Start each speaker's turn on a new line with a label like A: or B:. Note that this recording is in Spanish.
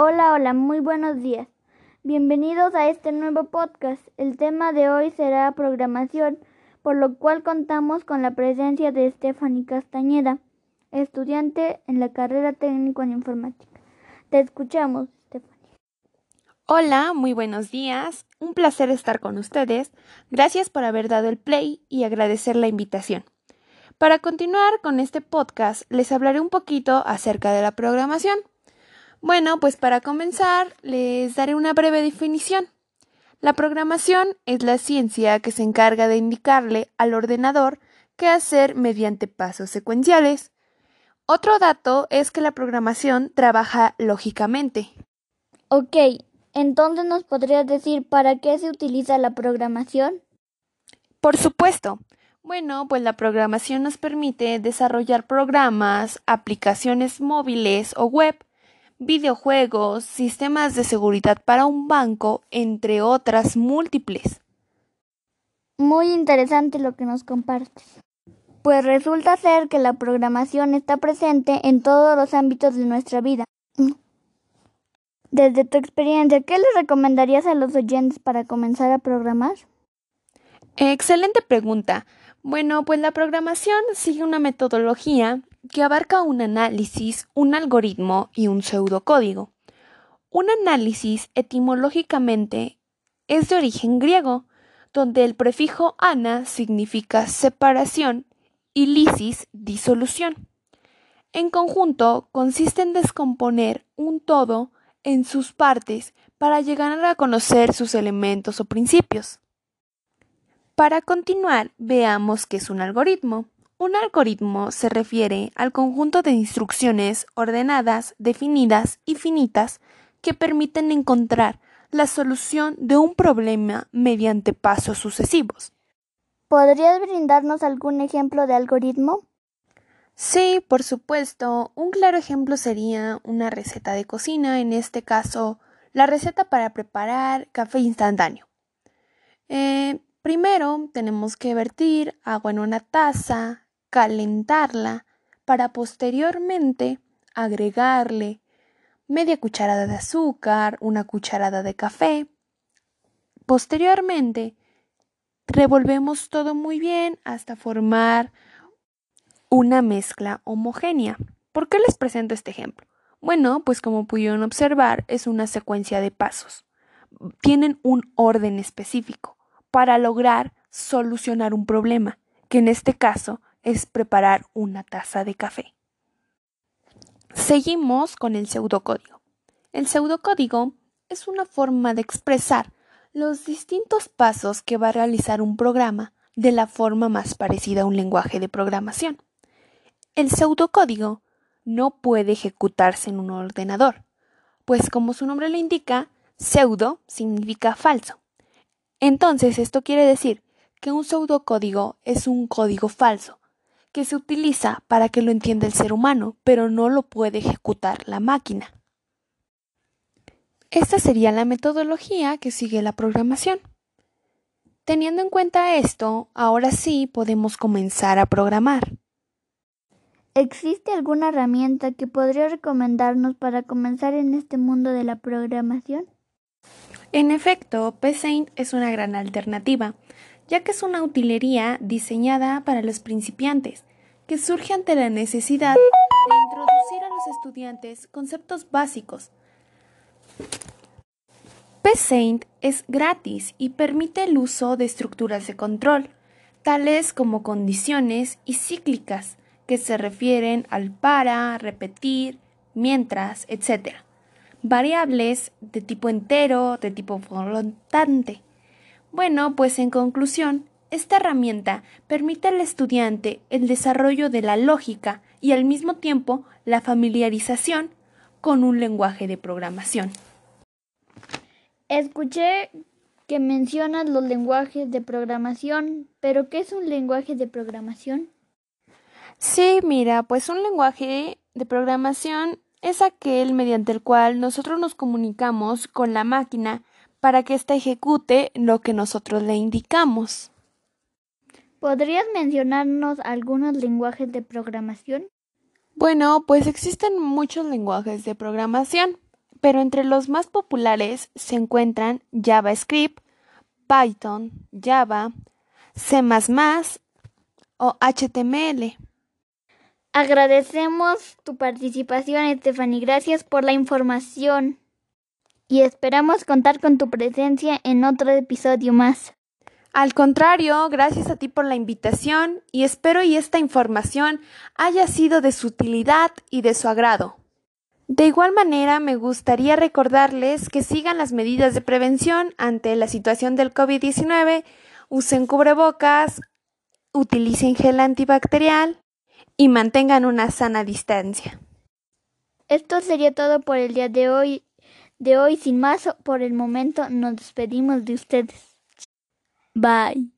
A: Hola, hola, muy buenos días. Bienvenidos a este nuevo podcast. El tema de hoy será programación, por lo cual contamos con la presencia de Stephanie Castañeda, estudiante en la carrera técnico en informática. Te escuchamos, Stephanie.
B: Hola, muy buenos días. Un placer estar con ustedes. Gracias por haber dado el play y agradecer la invitación. Para continuar con este podcast, les hablaré un poquito acerca de la programación. Bueno, pues para comenzar, les daré una breve definición. La programación es la ciencia que se encarga de indicarle al ordenador qué hacer mediante pasos secuenciales. Otro dato es que la programación trabaja lógicamente.
A: Ok, entonces nos podrías decir para qué se utiliza la programación?
B: Por supuesto. Bueno, pues la programación nos permite desarrollar programas, aplicaciones móviles o web videojuegos, sistemas de seguridad para un banco, entre otras múltiples.
A: Muy interesante lo que nos compartes. Pues resulta ser que la programación está presente en todos los ámbitos de nuestra vida. Desde tu experiencia, ¿qué les recomendarías a los oyentes para comenzar a programar?
B: Excelente pregunta. Bueno, pues la programación sigue una metodología que abarca un análisis, un algoritmo y un pseudocódigo. Un análisis etimológicamente es de origen griego, donde el prefijo ana significa separación y lisis disolución. En conjunto consiste en descomponer un todo en sus partes para llegar a conocer sus elementos o principios. Para continuar, veamos qué es un algoritmo. Un algoritmo se refiere al conjunto de instrucciones ordenadas, definidas y finitas que permiten encontrar la solución de un problema mediante pasos sucesivos.
A: ¿Podrías brindarnos algún ejemplo de algoritmo?
B: Sí, por supuesto. Un claro ejemplo sería una receta de cocina, en este caso, la receta para preparar café instantáneo. Eh, primero tenemos que vertir agua en una taza, calentarla para posteriormente agregarle media cucharada de azúcar, una cucharada de café. Posteriormente, revolvemos todo muy bien hasta formar una mezcla homogénea. ¿Por qué les presento este ejemplo? Bueno, pues como pudieron observar, es una secuencia de pasos. Tienen un orden específico para lograr solucionar un problema, que en este caso es preparar una taza de café. Seguimos con el pseudocódigo. El pseudocódigo es una forma de expresar los distintos pasos que va a realizar un programa de la forma más parecida a un lenguaje de programación. El pseudocódigo no puede ejecutarse en un ordenador, pues como su nombre lo indica, pseudo significa falso. Entonces esto quiere decir que un pseudocódigo es un código falso, que se utiliza para que lo entienda el ser humano, pero no lo puede ejecutar la máquina. Esta sería la metodología que sigue la programación. Teniendo en cuenta esto, ahora sí podemos comenzar a programar.
A: ¿Existe alguna herramienta que podría recomendarnos para comenzar en este mundo de la programación?
B: En efecto, PSaint es una gran alternativa, ya que es una utilería diseñada para los principiantes, que surge ante la necesidad de introducir a los estudiantes conceptos básicos. PSaint es gratis y permite el uso de estructuras de control, tales como condiciones y cíclicas, que se refieren al para, repetir, mientras, etc. Variables de tipo entero, de tipo flotante, bueno, pues en conclusión, esta herramienta permite al estudiante el desarrollo de la lógica y al mismo tiempo la familiarización con un lenguaje de programación.
A: Escuché que mencionas los lenguajes de programación, pero ¿qué es un lenguaje de programación?
B: Sí, mira, pues un lenguaje de programación es aquel mediante el cual nosotros nos comunicamos con la máquina para que ésta ejecute lo que nosotros le indicamos.
A: ¿Podrías mencionarnos algunos lenguajes de programación?
B: Bueno, pues existen muchos lenguajes de programación, pero entre los más populares se encuentran JavaScript, Python, Java, C o HTML.
A: Agradecemos tu participación, Stephanie. Gracias por la información. Y esperamos contar con tu presencia en otro episodio más.
B: Al contrario, gracias a ti por la invitación y espero y esta información haya sido de su utilidad y de su agrado. De igual manera, me gustaría recordarles que sigan las medidas de prevención ante la situación del COVID-19, usen cubrebocas, utilicen gel antibacterial y mantengan una sana distancia.
A: Esto sería todo por el día de hoy. De hoy, sin más, por el momento nos despedimos de ustedes. Bye.